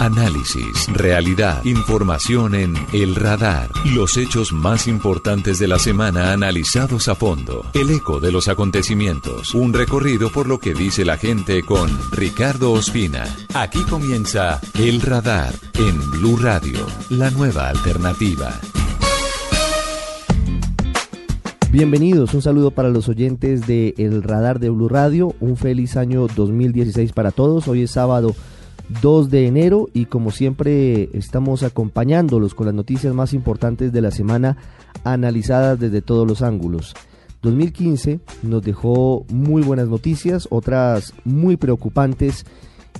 Análisis, realidad, información en El Radar. Los hechos más importantes de la semana analizados a fondo. El eco de los acontecimientos. Un recorrido por lo que dice la gente con Ricardo Ospina. Aquí comienza El Radar en Blue Radio, la nueva alternativa. Bienvenidos, un saludo para los oyentes de El Radar de Blue Radio, un feliz año 2016 para todos. Hoy es sábado 2 de enero y como siempre estamos acompañándolos con las noticias más importantes de la semana analizadas desde todos los ángulos. 2015 nos dejó muy buenas noticias, otras muy preocupantes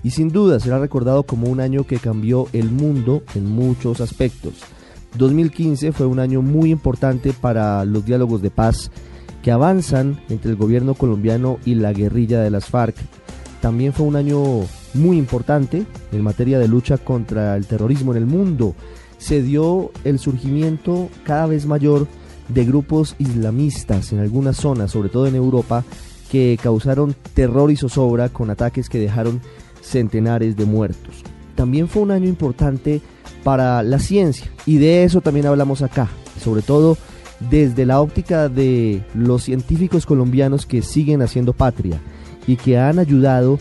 y sin duda será recordado como un año que cambió el mundo en muchos aspectos. 2015 fue un año muy importante para los diálogos de paz que avanzan entre el gobierno colombiano y la guerrilla de las FARC. También fue un año muy importante en materia de lucha contra el terrorismo en el mundo. Se dio el surgimiento cada vez mayor de grupos islamistas en algunas zonas, sobre todo en Europa, que causaron terror y zozobra con ataques que dejaron centenares de muertos. También fue un año importante para la ciencia y de eso también hablamos acá, sobre todo desde la óptica de los científicos colombianos que siguen haciendo patria y que han ayudado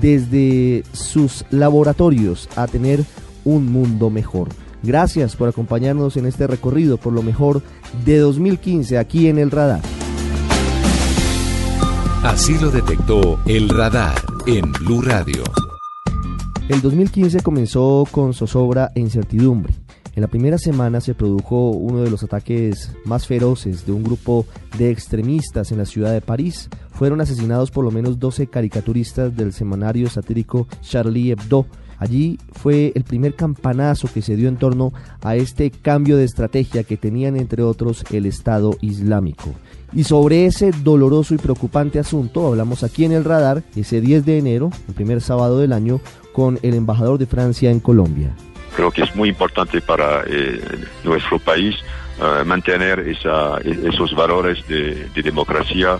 desde sus laboratorios a tener un mundo mejor. Gracias por acompañarnos en este recorrido por lo mejor de 2015 aquí en el radar. Así lo detectó el radar en Blue Radio. El 2015 comenzó con zozobra e incertidumbre. En la primera semana se produjo uno de los ataques más feroces de un grupo de extremistas en la ciudad de París. Fueron asesinados por lo menos 12 caricaturistas del semanario satírico Charlie Hebdo. Allí fue el primer campanazo que se dio en torno a este cambio de estrategia que tenían entre otros el Estado Islámico. Y sobre ese doloroso y preocupante asunto hablamos aquí en el radar ese 10 de enero, el primer sábado del año, con el embajador de Francia en Colombia. Creo que es muy importante para eh, nuestro país uh, mantener esa, esos valores de, de, democracia,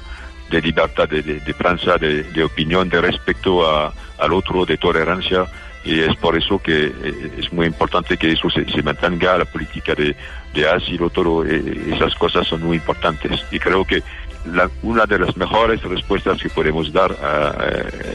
de libertad de, prensa, de, opinión, de respeto a, al otro, de tolerancia. Y es por eso que eh, es muy importante que eso se, mantenga, la política de, de asilo, todo eh, esas cosas son muy importantes. Y creo que la, una de las mejores respuestas que podemos dar a,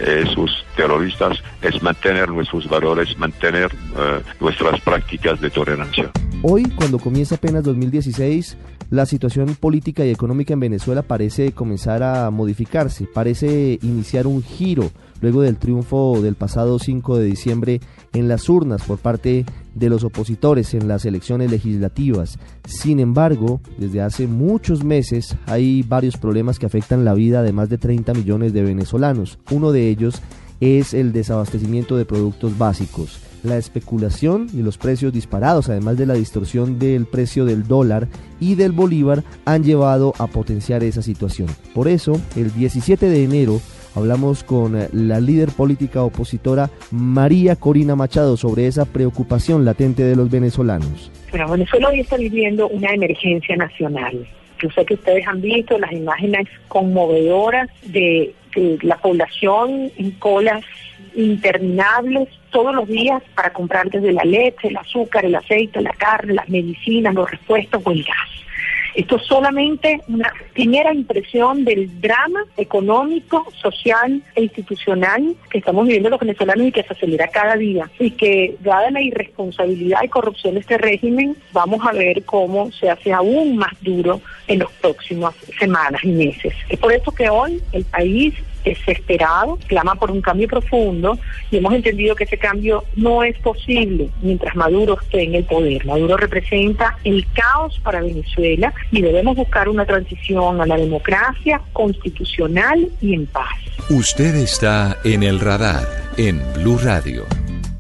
esos terroristas es mantener nuestros valores, mantener uh, nuestras prácticas de tolerancia. Hoy, cuando comienza apenas 2016, la situación política y económica en Venezuela parece comenzar a modificarse, parece iniciar un giro luego del triunfo del pasado 5 de diciembre en las urnas por parte de los opositores en las elecciones legislativas. Sin embargo, desde hace muchos meses hay varios problemas que afectan la vida de más de 30 millones de venezolanos. Uno de ellos es el desabastecimiento de productos básicos. La especulación y los precios disparados, además de la distorsión del precio del dólar y del bolívar, han llevado a potenciar esa situación. Por eso, el 17 de enero, Hablamos con eh, la líder política opositora María Corina Machado sobre esa preocupación latente de los venezolanos. Bueno, Venezuela hoy está viviendo una emergencia nacional. Yo sé que ustedes han visto las imágenes conmovedoras de, la población en colas interminables todos los días para comprar desde la leche, el azúcar, el aceite, la carne, las medicinas, los repuestos o el gas. Esto es solamente una primera impresión del drama económico, social e institucional que estamos viviendo los venezolanos y que se acelera cada día. Y que, dada la irresponsabilidad y corrupción de este régimen, vamos a ver cómo se hace aún más duro en las próximas semanas y meses. Es por eso que hoy el país desesperado, clama por un cambio profundo y hemos entendido que ese cambio no es posible mientras Maduro esté en el poder. Maduro representa el caos para Venezuela y debemos buscar una transición a la democracia constitucional y en paz. Usted está en el radar en Blue Radio.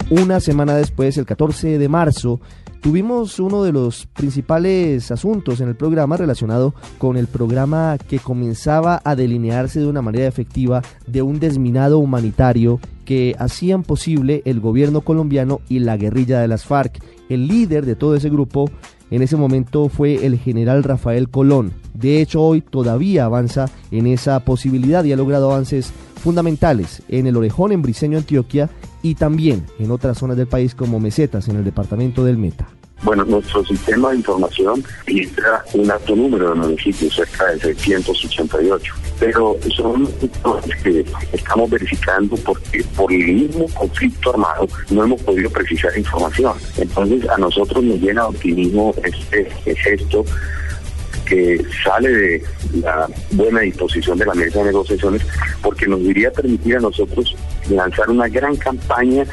Una semana después, el 14 de marzo, Tuvimos uno de los principales asuntos en el programa relacionado con el programa que comenzaba a delinearse de una manera efectiva de un desminado humanitario que hacían posible el gobierno colombiano y la guerrilla de las FARC. El líder de todo ese grupo en ese momento fue el general Rafael Colón. De hecho, hoy todavía avanza en esa posibilidad y ha logrado avances fundamentales en el Orejón, en Briseño, Antioquia, y también en otras zonas del país como Mesetas, en el departamento del Meta. Bueno, nuestro sistema de información registra un alto número de municipios, cerca de 688, pero son que estamos verificando porque por el mismo conflicto armado no hemos podido precisar información. Entonces a nosotros nos llena de optimismo este, gesto que sale de la buena disposición de la mesa de negociaciones porque nos iría a permitir a nosotros lanzar una gran campaña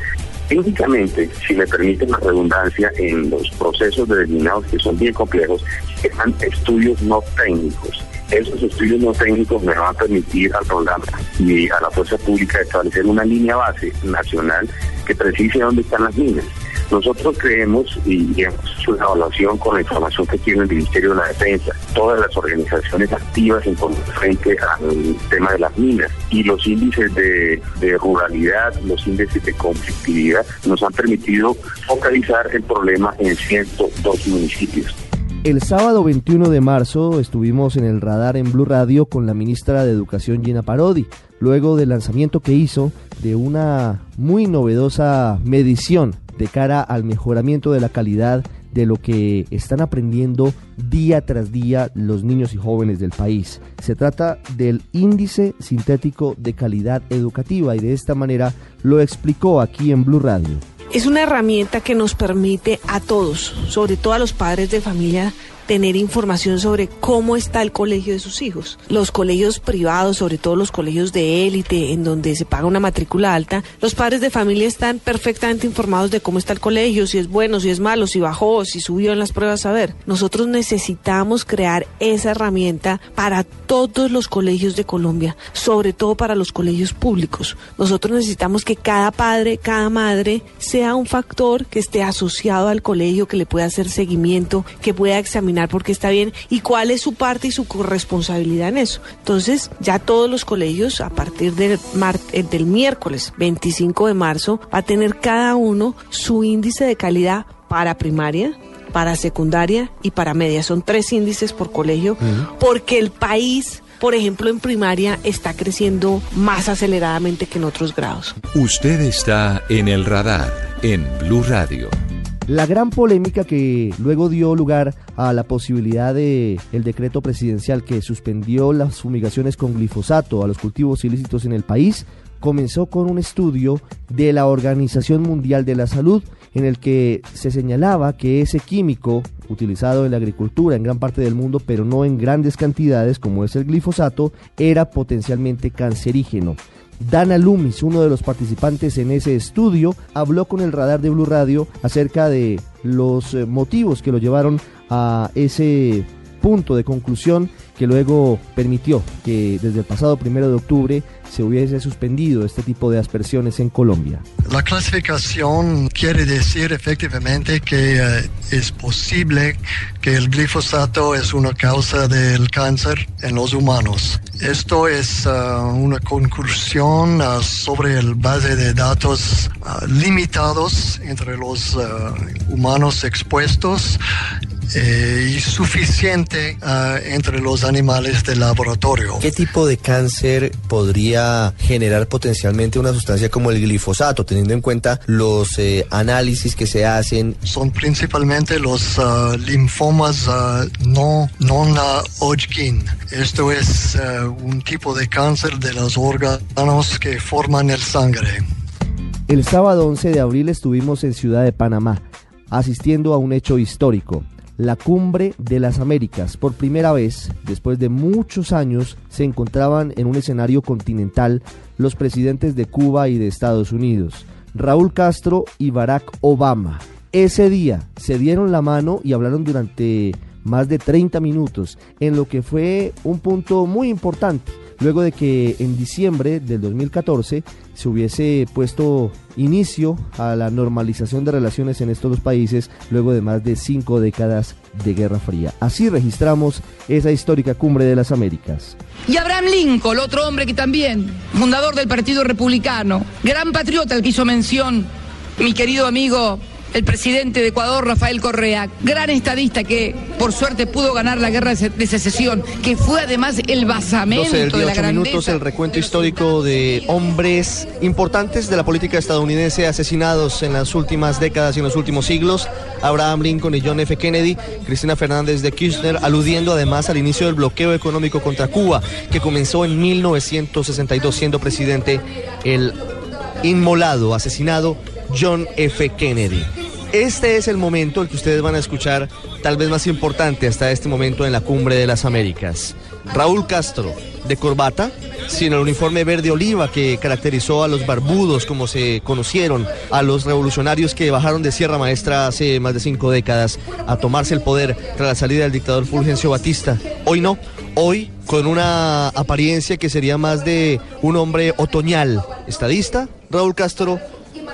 Técnicamente, si me permiten la redundancia, en los procesos determinados que son bien complejos, están estudios no técnicos. Esos estudios no técnicos me van a permitir al programa y a la fuerza pública establecer una línea base nacional que precise dónde están las minas nosotros creemos y hemos una evaluación con la información que tiene el Ministerio de la Defensa, todas las organizaciones activas en frente al tema de las minas y los índices de ruralidad, los índices de conflictividad nos han permitido focalizar el problema en 102 municipios. El sábado 21 de marzo estuvimos en el radar en Blue Radio con la ministra de Educación Gina Parodi, luego del lanzamiento que hizo de una muy novedosa medición de cara al mejoramiento de la calidad de lo que están aprendiendo día tras día los niños y jóvenes del país. Se trata del índice sintético de calidad educativa y de esta manera lo explicó aquí en Blue Radio. Es una herramienta que nos permite a todos, sobre todo a los padres de familia, tener información sobre cómo está el colegio de sus hijos. Los colegios privados, sobre todo los colegios de élite, en donde se paga una matrícula alta, los padres de familia están perfectamente informados de cómo está el colegio, si es bueno, si es malo, si bajó, si subió en las pruebas. A ver, nosotros necesitamos crear esa herramienta para todos los colegios de Colombia, sobre todo para los colegios públicos. Nosotros necesitamos que cada padre, cada madre sea un factor que esté asociado al colegio, que le pueda hacer seguimiento, que pueda examinar porque está bien y cuál es su parte y su corresponsabilidad en eso. Entonces, ya todos los colegios, a partir del, eh, del miércoles 25 de marzo, va a tener cada uno su índice de calidad para primaria, para secundaria y para media. Son tres índices por colegio, porque el país por ejemplo, en primaria está creciendo más aceleradamente que en otros grados. Usted está en el radar en Blue Radio. La gran polémica que luego dio lugar a la posibilidad de el decreto presidencial que suspendió las fumigaciones con glifosato a los cultivos ilícitos en el país comenzó con un estudio de la Organización Mundial de la Salud en el que se señalaba que ese químico utilizado en la agricultura en gran parte del mundo, pero no en grandes cantidades como es el glifosato, era potencialmente cancerígeno. Dana Lumis, uno de los participantes en ese estudio, habló con el radar de Blue Radio acerca de los eh, motivos que lo llevaron a ese punto de conclusión que luego permitió que desde el pasado primero de octubre se hubiese suspendido este tipo de aspersiones en Colombia. La clasificación quiere decir efectivamente que eh, es posible que el glifosato es una causa del cáncer en los humanos. Esto es eh, una conclusión uh, sobre el base de datos limitados entre los humanos expuestos eh, y suficiente ah, entre los animales del laboratorio. ¿Qué tipo de cáncer podría generar potencialmente una sustancia como el glifosato, teniendo en cuenta los eh, análisis que se hacen? Son principalmente los ah, linfomas uh, no, non Hodgkin. Esto es un tipo de cáncer de los órganos que forman el sangre. El sábado 11 de abril estuvimos en Ciudad de Panamá asistiendo a un hecho histórico la cumbre de las Américas. Por primera vez, después de muchos años, se encontraban en un escenario continental los presidentes de Cuba y de Estados Unidos, Raúl Castro y Barack Obama. Ese día se dieron la mano y hablaron durante más de 30 minutos, en lo que fue un punto muy importante luego de que en diciembre del 2014 se hubiese puesto inicio a la normalización de relaciones en estos dos países luego de más de cinco décadas de Guerra Fría. Así registramos esa histórica cumbre de las Américas. Y Abraham Lincoln, otro hombre que también, fundador del Partido Republicano, gran patriota al que hizo mención mi querido amigo el presidente de Ecuador, Rafael Correa, gran estadista que por suerte pudo ganar la guerra de secesión, que fue además el basamento de la grandeza. minutos el recuento histórico de hombres importantes de la política estadounidense asesinados en las últimas décadas y en los últimos siglos. Abraham Lincoln y John F. Kennedy, Cristina Fernández de Kirchner, aludiendo además al inicio del bloqueo económico contra Cuba, que comenzó en 1962, siendo presidente el inmolado, asesinado John F. Kennedy. Este es el momento el que ustedes van a escuchar, tal vez más importante hasta este momento en la cumbre de las Américas. Raúl Castro, de corbata, sin el uniforme verde oliva que caracterizó a los barbudos como se conocieron, a los revolucionarios que bajaron de Sierra Maestra hace más de cinco décadas a tomarse el poder tras la salida del dictador Fulgencio Batista. Hoy no, hoy con una apariencia que sería más de un hombre otoñal. Estadista, Raúl Castro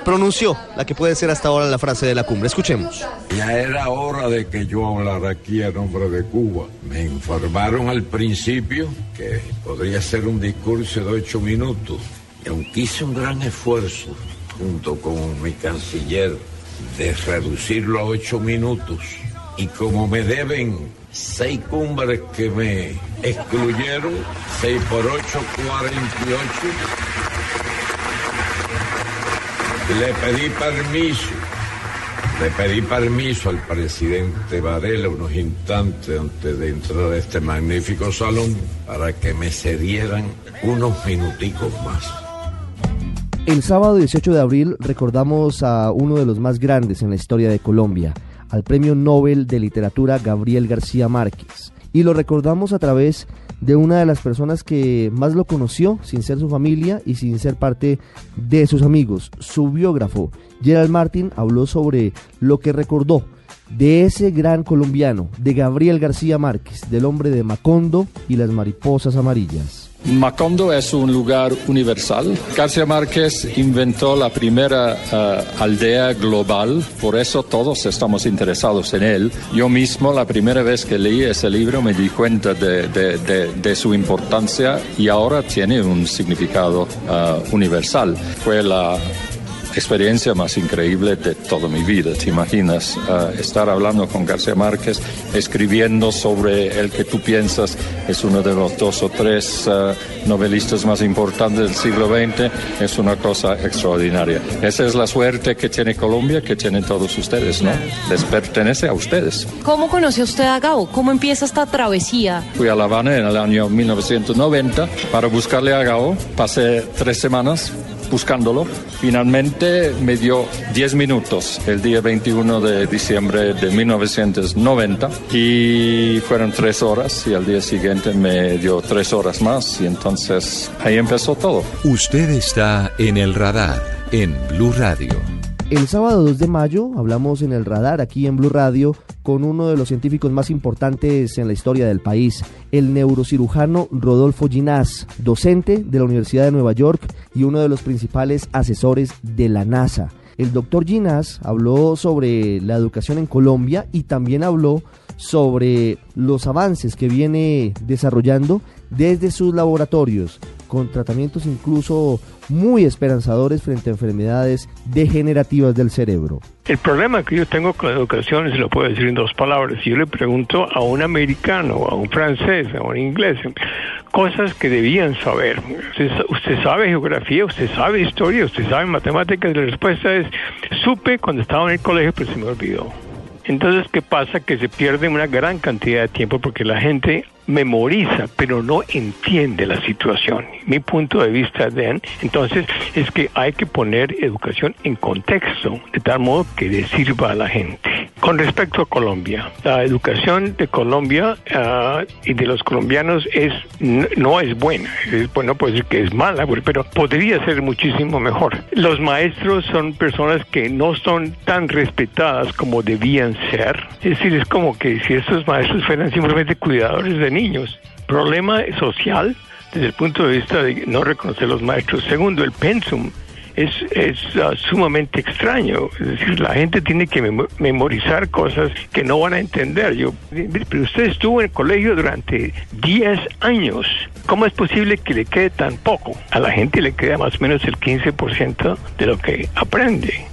pronunció la que puede ser hasta ahora la frase de la cumbre. Escuchemos. Ya era hora de que yo hablara aquí a nombre de Cuba. Me informaron al principio que podría ser un discurso de ocho minutos. Y aunque hice un gran esfuerzo, junto con mi canciller, de reducirlo a ocho minutos, y como me deben seis cumbres que me excluyeron, seis por ocho, cuarenta y ocho, le pedí permiso, le pedí permiso al presidente Varela unos instantes antes de entrar a este magnífico salón para que me cedieran unos minuticos más. El sábado 18 de abril recordamos a uno de los más grandes en la historia de Colombia, al Premio Nobel de Literatura Gabriel García Márquez. Y lo recordamos a través de una de las personas que más lo conoció sin ser su familia y sin ser parte de sus amigos. Su biógrafo, Gerald Martin, habló sobre lo que recordó de ese gran colombiano, de Gabriel García Márquez, del hombre de Macondo y las mariposas amarillas. Macondo es un lugar universal. García Márquez inventó la primera eh, aldea global, por eso todos estamos interesados en él. Yo mismo la primera vez que leí ese libro me di cuenta de, su importancia y ahora tiene un significado eh, universal. Fue la experiencia más increíble de toda mi vida. ¿Te imaginas uh, estar hablando con García Márquez, escribiendo sobre el que tú piensas es uno de los dos o tres uh, novelistas más importantes del siglo XX? Es una cosa extraordinaria. Esa es la suerte que tiene Colombia, que tienen todos ustedes, ¿no? Les pertenece a ustedes. ¿Cómo conoció usted a Gabo? ¿Cómo empieza esta travesía? Fui a La Habana en el año 1990 para buscarle a Gabo. Pasé tres semanas buscándolo. Finalmente me dio 10 minutos el día 21 de diciembre de 1990 y fueron tres horas y al día siguiente me dio tres horas más y entonces ahí empezó todo. Usted está en el radar en Blue Radio. El sábado 2 de mayo hablamos en el radar aquí en Blue Radio con uno de los científicos más importantes en la historia del país, el neurocirujano Rodolfo Ginás, docente de la Universidad de Nueva York y uno de los principales asesores de la NASA. El doctor Ginás habló sobre la educación en Colombia y también habló sobre los avances que viene desarrollando desde sus laboratorios con tratamientos incluso muy esperanzadores frente a enfermedades degenerativas del cerebro. El problema que yo tengo con la educación, se lo puedo decir en dos palabras, yo le pregunto a un americano, a un francés, a un inglés, cosas que debían saber. Usted, sabe geografía, usted sabe historia, usted sabe matemáticas, la respuesta es, supe cuando estaba en el colegio, pero se me olvidó. Entonces, ¿qué pasa? Que se pierde una gran cantidad de tiempo porque la gente memoriza, pero no entiende la situación. Mi punto de vista, Dan, entonces, es que hay que poner educación en contexto, de tal modo que le sirva a la gente. Con respecto a Colombia, la educación de Colombia ah, y de los colombianos es no es buena. Es, bueno, puede decir que es mala, pero podría ser muchísimo mejor. Los maestros son personas que no son tan respetadas como debían ser. Es decir, es como que si estos maestros fueran simplemente cuidadores de niños. Problema social desde el punto de vista de no reconocer los maestros. Segundo, el pensum es, es ah, sumamente extraño. Es decir, la gente tiene que memorizar cosas que no van a entender. Yo, pero usted estuvo en el colegio durante 10 años. ¿Cómo es posible que le quede tan poco? A la gente le queda más o menos el 15% de lo que aprende.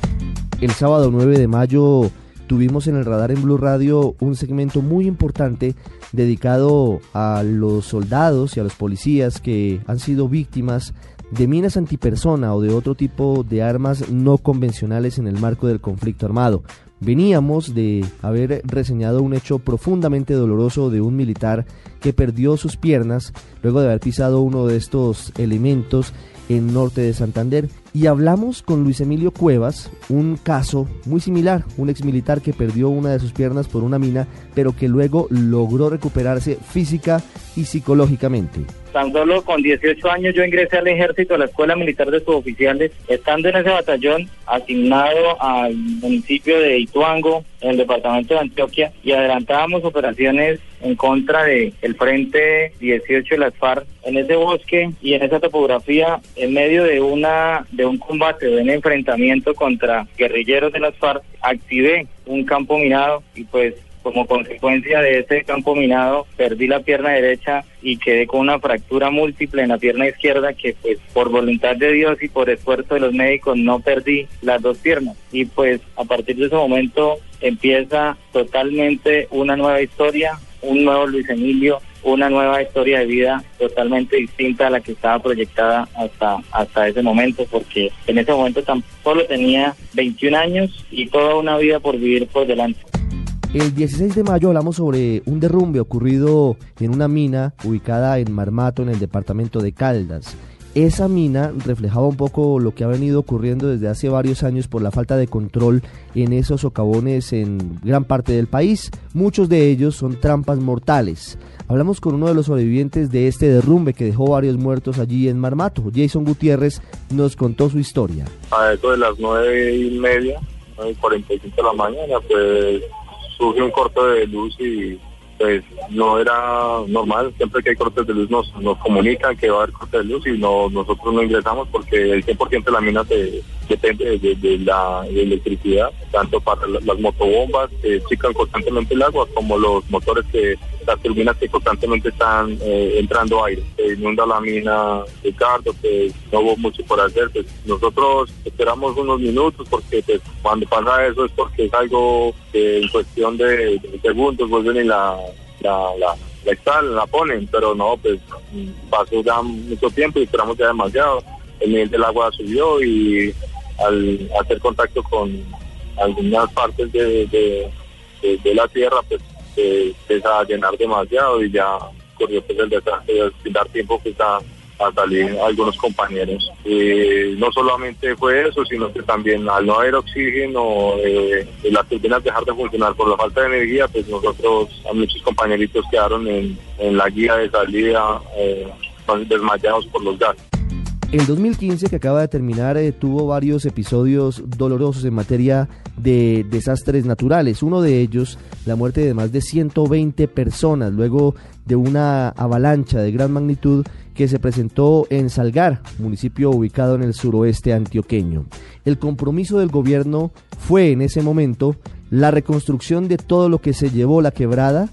El sábado 9 de mayo tuvimos en el radar en Blue Radio un segmento muy importante dedicado a los soldados y a los policías que han sido víctimas de minas antipersona o de otro tipo de armas no convencionales en el marco del conflicto armado. Veníamos de haber reseñado un hecho profundamente doloroso de un militar que perdió sus piernas luego de haber pisado uno de estos elementos en norte de Santander. Y hablamos con Luis Emilio Cuevas, un caso muy similar, un ex militar que perdió una de sus piernas por una mina, pero que luego logró recuperarse física y psicológicamente. Tan solo con 18 años yo ingresé al ejército, a la Escuela Militar de Suboficiales, estando en ese batallón asignado al municipio de Ituango, en el departamento de Antioquia, y adelantábamos operaciones en contra del el Frente 18 de las FARC en ese bosque y en esa topografía, en medio de una de un combate, de un enfrentamiento contra guerrilleros de las FARC, activé un campo minado y pues como consecuencia de ese campo minado perdí la pierna derecha y quedé con una fractura múltiple en la pierna izquierda que pues por voluntad de Dios y por esfuerzo de los médicos no perdí las dos piernas. Y pues a partir de ese momento empieza totalmente una nueva historia, un nuevo Luis Emilio, una nueva historia de vida totalmente distinta a la que estaba proyectada hasta, hasta ese momento, porque en ese momento tan solo tenía 21 años y toda una vida por vivir por delante. El 16 de mayo hablamos sobre un derrumbe ocurrido en una mina ubicada en Marmato, en el departamento de Caldas. Esa mina reflejaba un poco lo que ha venido ocurriendo desde hace varios años por la falta de control en esos socavones en gran parte del país. Muchos de ellos son trampas mortales. Hablamos con uno de los sobrevivientes de este derrumbe que dejó varios muertos allí en Marmato. Jason Gutiérrez nos contó su historia. A eso de las nueve y media, nueve y cuarenta y cinco de la mañana, pues surge un corte de luz y pues no era normal, siempre que hay cortes de luz nos, nos comunican que va a haber corte de luz y no nosotros no ingresamos porque el 100% de la mina se, depende de, la electricidad, tanto para las motobombas que chican constantemente el agua como los motores que las turbinas que constantemente están eh, entrando aire. Se inunda la mina Ricardo, que no hubo mucho por hacer. Pues nosotros esperamos unos minutos porque pues, cuando pasa eso es porque es algo que en cuestión de, segundos vuelven y la, la, la, la la ponen, pero no, pues pasó ya mucho tiempo y esperamos ya demasiado. El nivel del agua subió y al hacer contacto con algunas partes de, de la tierra, pues se empieza a llenar demasiado y ya corrió pues el desastre sin dar tiempo pues a, salir algunos compañeros. Y no solamente fue eso, sino que también al no haber oxígeno, eh, las turbinas dejar de funcionar por la falta de energía, pues nosotros, a muchos compañeritos quedaron en, en la guía de salida eh, desmayados por los gases. El 2015 que acaba de terminar eh, tuvo varios episodios dolorosos en materia de desastres naturales. Uno de ellos, la muerte de más de 120 personas luego de una avalancha de gran magnitud que se presentó en Salgar, municipio ubicado en el suroeste antioqueño. El compromiso del gobierno fue en ese momento la reconstrucción de todo lo que se llevó la quebrada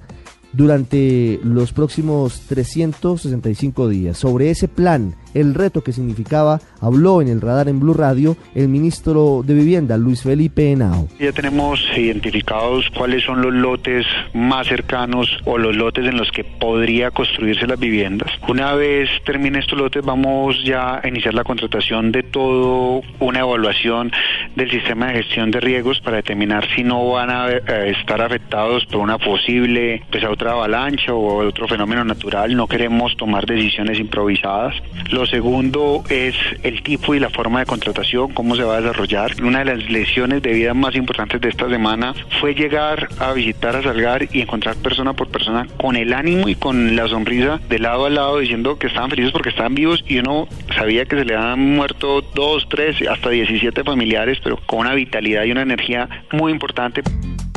durante los próximos 365 días. Sobre ese plan, el reto que significaba, habló en el radar en Blue Radio el ministro de Vivienda, Luis Felipe Henao. Ya tenemos identificados cuáles son los lotes más cercanos o los lotes en los que podría construirse las viviendas. Una vez termine estos lotes, vamos ya a iniciar la contratación de todo una evaluación del sistema de gestión de riesgos para determinar si no van a, eh, estar afectados por una posible pues, otra avalancha o otro fenómeno natural. No queremos tomar decisiones improvisadas. Lo segundo es el tipo y la forma de contratación, cómo se va a desarrollar. Una de las lesiones de vida más importantes de esta semana fue llegar a visitar a Salgar y encontrar persona por persona con el ánimo y con la sonrisa de lado a lado diciendo que estaban felices porque estaban vivos y uno sabía que se le habían muerto dos, tres, hasta 17 familiares, pero con una vitalidad y una energía muy importante.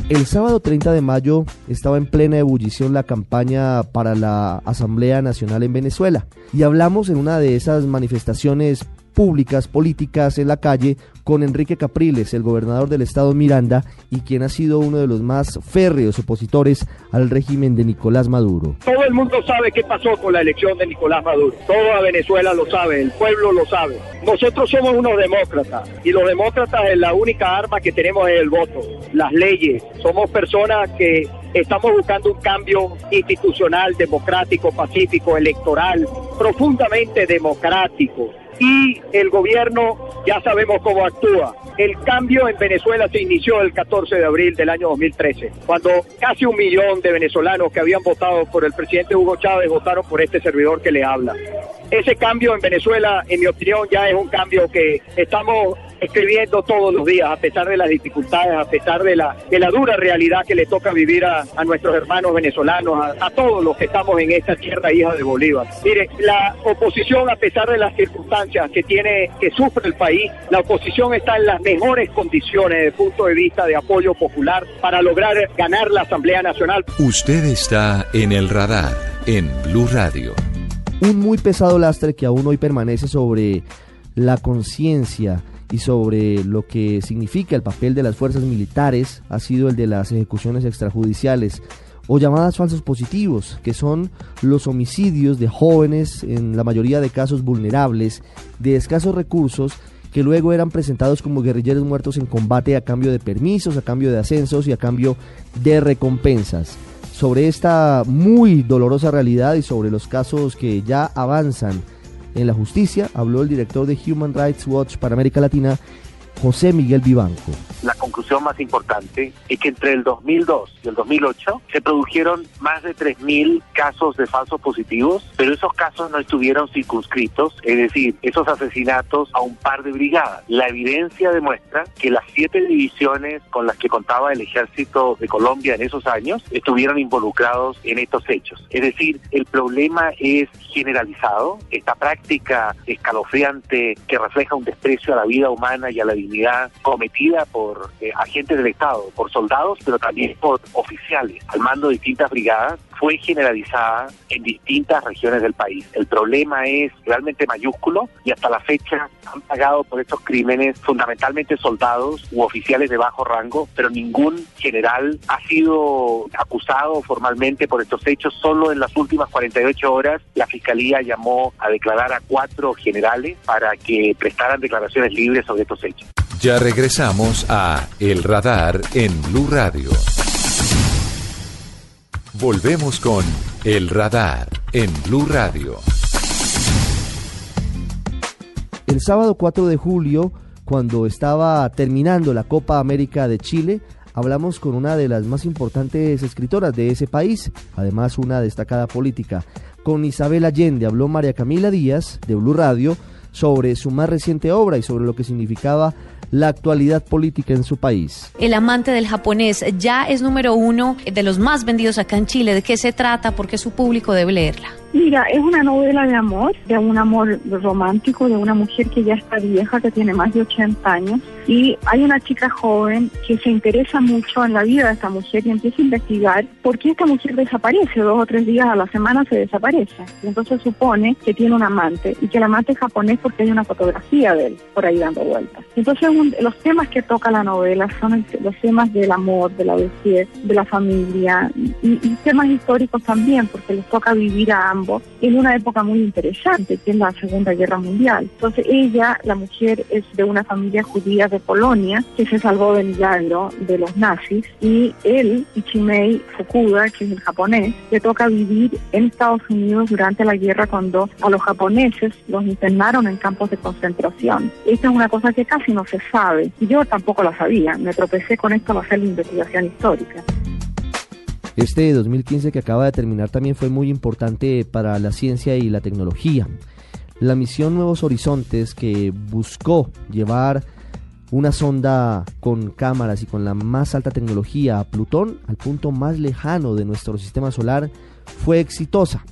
El sábado 30 de mayo estaba en plena ebullición la campaña para la Asamblea Nacional en Venezuela y hablamos en una de esas manifestaciones públicas, políticas en la calle con Enrique Capriles, el gobernador del estado Miranda y quien ha sido uno de los más férreos opositores al régimen de Nicolás Maduro. Todo el mundo sabe qué pasó con la elección de Nicolás Maduro. Toda Venezuela lo sabe, el pueblo lo sabe. Nosotros somos unos demócratas y los demócratas es la única arma que tenemos es el voto, las leyes. Somos personas que estamos buscando un cambio institucional, democrático, pacífico, electoral, profundamente democrático y el gobierno ya sabemos cómo actúa. El cambio en Venezuela se inició el 14 de abril del año 2013, cuando casi un millón de venezolanos que habían votado por el presidente Hugo Chávez votaron por este servidor que le habla. Ese cambio en Venezuela, en mi opinión, ya es un cambio que estamos escribiendo todos los días, a pesar de las dificultades, a pesar de la, dura realidad que le toca vivir a, nuestros hermanos venezolanos, a, todos los que estamos en esta tierra hija de Bolívar. Mire, la oposición, a pesar de las circunstancias que tiene, que sufre el país, la oposición está en las mejores condiciones desde el punto de vista de apoyo popular para lograr ganar la Asamblea Nacional. Usted está en el radar, en Blue Radio. Un muy pesado lastre que aún hoy permanece sobre la conciencia y sobre lo que significa el papel de las fuerzas militares ha sido el de las ejecuciones extrajudiciales o llamadas falsos positivos, que son los homicidios de jóvenes, en la mayoría de casos vulnerables, de escasos recursos, que luego eran presentados como guerrilleros muertos en combate a cambio de permisos, a cambio de ascensos y a cambio de recompensas. Sobre esta muy dolorosa realidad y sobre los casos que ya avanzan en la justicia, habló el director de Human Rights Watch para América Latina, José Miguel Vivanco. La conclusión más importante es que entre el 2002 y el 2008 se produjeron más de 3.000 casos de falsos positivos, pero esos casos no estuvieron circunscritos, es decir, esos asesinatos a un par de brigadas. La evidencia demuestra que las siete divisiones con las que contaba el ejército de Colombia en esos años estuvieron involucrados en estos hechos. Es decir, el problema es generalizado, esta práctica escalofriante que refleja un desprecio a la vida humana y a la dignidad cometida por eh, agentes del Estado, por soldados, pero también por oficiales al mando de distintas brigadas, fue generalizada en distintas regiones del país. El problema es realmente mayúsculo y hasta la fecha han pagado por estos crímenes fundamentalmente soldados u oficiales de bajo rango, pero ningún general ha sido acusado formalmente por estos hechos. Solo en las últimas 48 horas la Fiscalía llamó a declarar a cuatro generales para que prestaran declaraciones libres sobre estos hechos. Ya regresamos a El Radar en Blue Radio. Volvemos con El Radar en Blue Radio. El sábado 4 de julio, cuando estaba terminando la Copa América de Chile, hablamos con una de las más importantes escritoras de ese país, además una destacada política. Con Isabel Allende habló María Camila Díaz de Blue Radio sobre su más reciente obra y sobre lo que significaba la actualidad política en su país. El amante del japonés ya es número uno de los más vendidos acá en Chile. ¿De qué se trata? ¿Por qué su público debe leerla? Mira, es una novela de amor, de un amor romántico, de una mujer que ya está vieja, que tiene más de 80 años, y hay una chica joven que se interesa mucho en la vida de esta mujer y empieza a investigar por qué esta mujer desaparece, dos o tres días a la semana se desaparece. Y entonces supone que tiene un amante y que el amante es japonés porque hay una fotografía de él por ahí dando vueltas. Entonces los temas que toca la novela son los temas del amor, de la vejez, de la familia y, temas históricos también porque les toca vivir a ambos en una época muy interesante que es la Segunda Guerra Mundial. Entonces ella, la mujer, es de una familia judía de Polonia que se salvó del milagro de los nazis y él, Ichimei Fukuda, que es el japonés, le toca vivir en Estados Unidos durante la guerra cuando a los japoneses los internaron en campos de concentración. Esta es una cosa que casi no se sabe. Y yo tampoco la sabía. Me tropecé con esto al hacer la investigación histórica. Este 2015 que acaba de terminar también fue muy importante para la ciencia y la tecnología. La misión Nuevos Horizontes que buscó llevar una sonda con cámaras y con la más alta tecnología a Plutón, al punto más lejano de nuestro sistema solar, fue exitosa.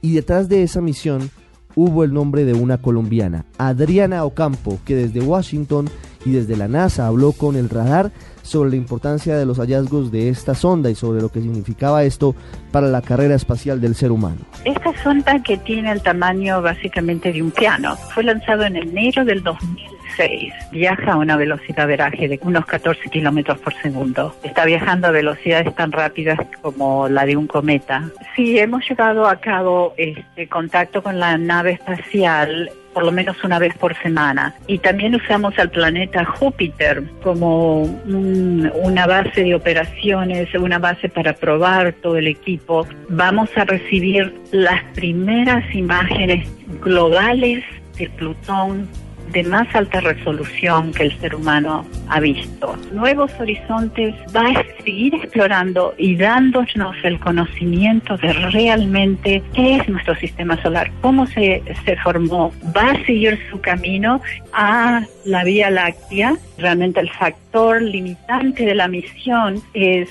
Y detrás de esa misión hubo el nombre de una colombiana, Adriana Ocampo, que desde Washington y desde la NASA habló con el radar sobre la importancia de los hallazgos de esta sonda y sobre lo que significaba esto para la carrera espacial del ser humano. Esta sonda que tiene el tamaño básicamente de un piano fue lanzado en enero del 2006. Viaja a una velocidad veraje de unos 14 kilómetros por segundo. Está viajando a velocidades tan rápidas como la de un cometa. Sí, hemos llevado a cabo este contacto con la nave espacial por lo menos una vez por semana. Y también usamos al planeta Júpiter como una base de operaciones, una base para probar todo el equipo. Vamos a recibir las primeras imágenes globales de Plutón de más alta resolución que el ser humano ha visto. Nuevos Horizontes va a seguir explorando y dándonos el conocimiento de realmente qué es nuestro sistema solar, cómo se, se formó, va a seguir su camino a la Vía Láctea. Realmente el factor limitante de la misión es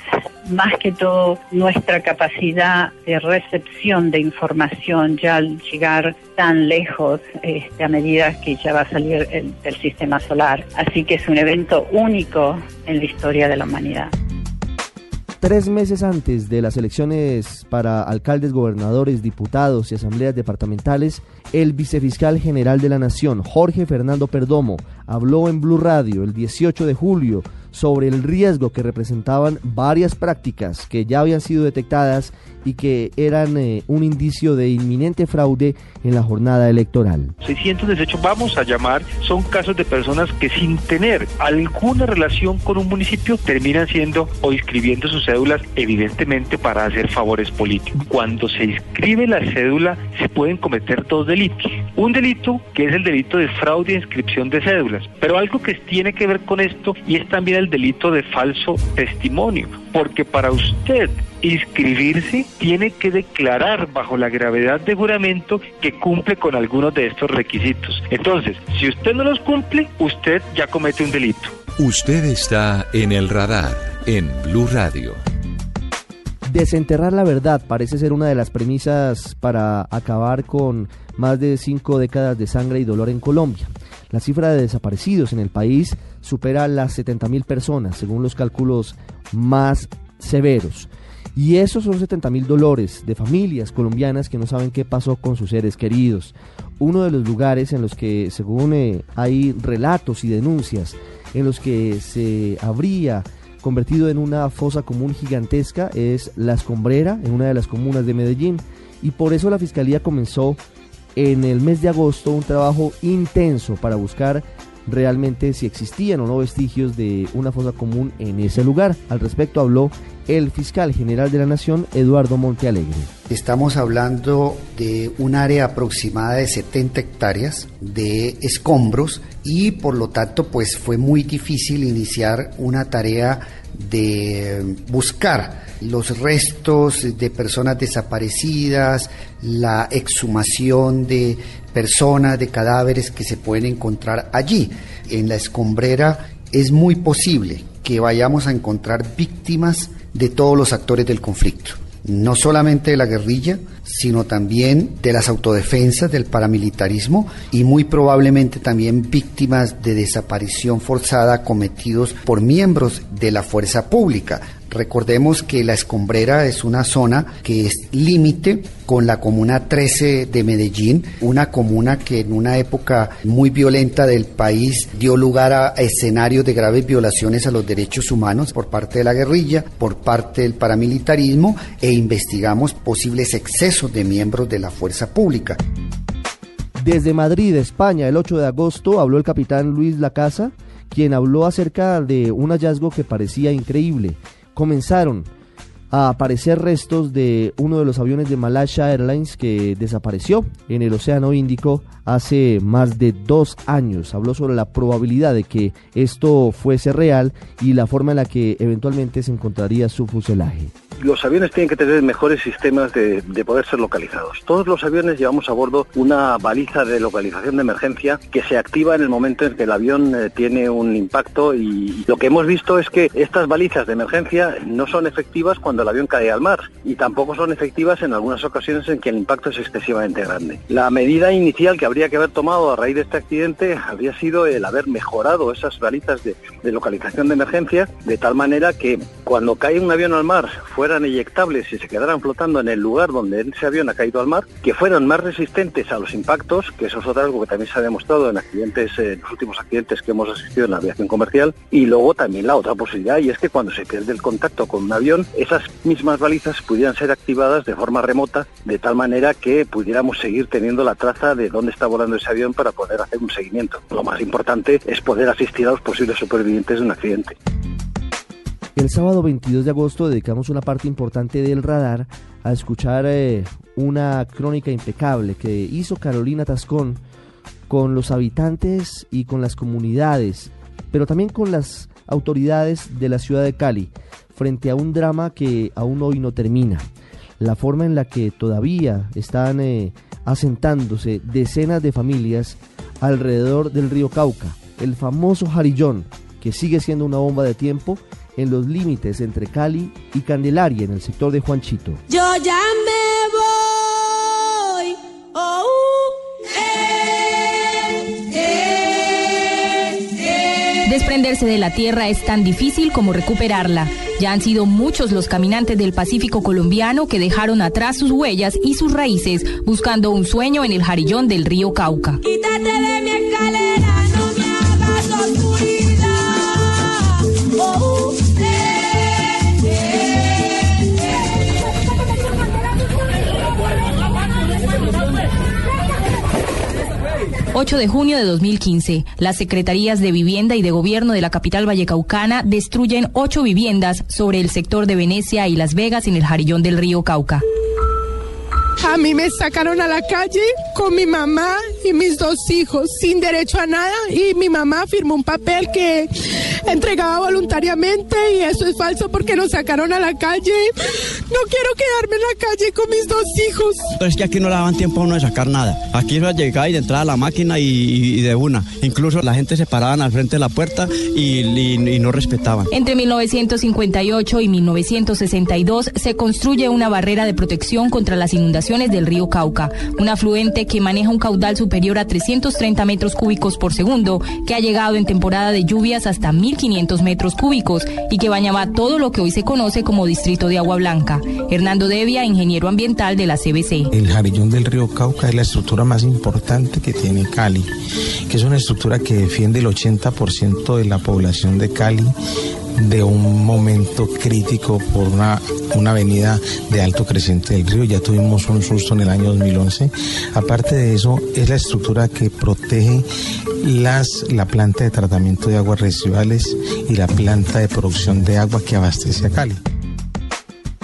más que todo nuestra capacidad de recepción de información ya al llegar tan lejos este, a medida que ya va a salir el, del sistema solar. Así que es un evento único en la historia de la humanidad. Tres meses antes de las elecciones para alcaldes, gobernadores, diputados y asambleas departamentales, el vicefiscal general de la Nación, Jorge Fernando Perdomo, habló en Blue Radio el 18 de julio sobre el riesgo que representaban varias prácticas que ya habían sido detectadas y que eran eh, un indicio de inminente fraude en la jornada electoral. 618 vamos a llamar son casos de personas que sin tener alguna relación con un municipio terminan siendo o inscribiendo sus cédulas evidentemente para hacer favores políticos. Cuando se inscribe la cédula se pueden cometer dos delitos. Un delito que es el delito de fraude e inscripción de cédulas, pero algo que tiene que ver con esto y es también el delito de falso testimonio, porque para usted inscribirse tiene que declarar bajo la gravedad de juramento que cumple con algunos de estos requisitos. Entonces, si usted no los cumple, usted ya comete un delito. Usted está en el radar en Blue Radio. Desenterrar la verdad parece ser una de las premisas para acabar con más de cinco décadas de sangre y dolor en Colombia. La cifra de desaparecidos en el país supera las 70 mil personas, según los cálculos más severos. Y esos son 70 mil dolores de familias colombianas que no saben qué pasó con sus seres queridos. Uno de los lugares en los que, según eh, hay relatos y denuncias, en los que se habría convertido en una fosa común gigantesca es La Escombrera, en una de las comunas de Medellín. Y por eso la Fiscalía comenzó en el mes de agosto un trabajo intenso para buscar realmente si existían o no vestigios de una fosa común en ese lugar. Al respecto habló el fiscal general de la Nación, Eduardo Montealegre. Estamos hablando de un área aproximada de 70 hectáreas de escombros y por lo tanto pues fue muy difícil iniciar una tarea de buscar los restos de personas desaparecidas, la exhumación de personas, de cadáveres que se pueden encontrar allí. En la escombrera es muy posible que vayamos a encontrar víctimas de todos los actores del conflicto, no solamente de la guerrilla, sino también de las autodefensas, del paramilitarismo y muy probablemente también víctimas de desaparición forzada cometidos por miembros de la fuerza pública. Recordemos que la escombrera es una zona que es límite con la comuna 13 de Medellín, una comuna que en una época muy violenta del país dio lugar a escenarios de graves violaciones a los derechos humanos por parte de la guerrilla, por parte del paramilitarismo e investigamos posibles excesos de miembros de la fuerza pública. Desde Madrid, España, el 8 de agosto, habló el capitán Luis Lacasa, quien habló acerca de un hallazgo que parecía increíble comenzaron a aparecer restos de uno de los aviones de Malaysia Airlines que desapareció en el Océano Índico hace más de dos años. Habló sobre la probabilidad de que esto fuese real y la forma en la que eventualmente se encontraría su fuselaje los aviones tienen que tener mejores sistemas de, de poder ser localizados. Todos los aviones llevamos a bordo una baliza de localización de emergencia que se activa en el momento en que el avión eh, tiene un impacto y lo que hemos visto es que estas balizas de emergencia no son efectivas cuando el avión cae al mar y tampoco son efectivas en algunas ocasiones en que el impacto es excesivamente grande. La medida inicial que habría que haber tomado a raíz de este accidente habría sido el haber mejorado esas balizas de, de localización de emergencia de tal manera que cuando cae un avión al mar fueran eyectables y se quedaran flotando en el lugar donde ese avión ha caído al mar, que fueran más resistentes a los impactos, que eso es otra algo que también se ha demostrado en accidentes, en los últimos accidentes que hemos asistido en la aviación comercial, y luego también la otra posibilidad, y es que cuando se pierde el contacto con un avión, esas mismas balizas pudieran ser activadas de forma remota, de tal manera que pudiéramos seguir teniendo la traza de dónde está volando ese avión para poder hacer un seguimiento. Lo más importante es poder asistir a los posibles supervivientes de un accidente. El sábado 22 de agosto dedicamos una parte importante del radar a escuchar eh, una crónica impecable que hizo Carolina Tascón con los habitantes y con las comunidades, pero también con las autoridades de la ciudad de Cali, frente a un drama que aún hoy no termina. La forma en la que todavía están eh, asentándose decenas de familias alrededor del río Cauca, el famoso Jarillón, que sigue siendo una bomba de tiempo en los límites entre Cali y Candelaria, en el sector de Juanchito. Yo ya me voy. Oh, eh, eh, eh. Desprenderse de la tierra es tan difícil como recuperarla. Ya han sido muchos los caminantes del Pacífico colombiano que dejaron atrás sus huellas y sus raíces buscando un sueño en el jarillón del río Cauca. Quítate de mi escalera, 8 de junio de 2015, las secretarías de Vivienda y de Gobierno de la capital vallecaucana destruyen ocho viviendas sobre el sector de Venecia y Las Vegas en el jarillón del río Cauca. A mí me sacaron a la calle con mi mamá y mis dos hijos sin derecho a nada y mi mamá firmó un papel que entregaba voluntariamente y eso es falso porque nos sacaron a la calle. No quiero quedarme en la calle con mis dos hijos. Es que aquí no le daban tiempo a uno de sacar nada. Aquí iba a llegar y de entrar a la máquina y, y de una. Incluso la gente se paraban al frente de la puerta y, y, y no respetaban. Entre 1958 y 1962 se construye una barrera de protección contra las inundaciones del río Cauca, un afluente que maneja un caudal superior a 330 metros cúbicos por segundo, que ha llegado en temporada de lluvias hasta 1.500 metros cúbicos y que bañaba todo lo que hoy se conoce como Distrito de Agua Blanca. Hernando Devia, ingeniero ambiental de la CBC. El jarillón del río Cauca es la estructura más importante que tiene Cali, que es una estructura que defiende el 80% de la población de Cali de un momento crítico por una, una avenida de alto creciente del río. Ya tuvimos un susto en el año 2011. Aparte de eso, es la estructura que protege las, la planta de tratamiento de aguas residuales y la planta de producción de agua que abastece a Cali.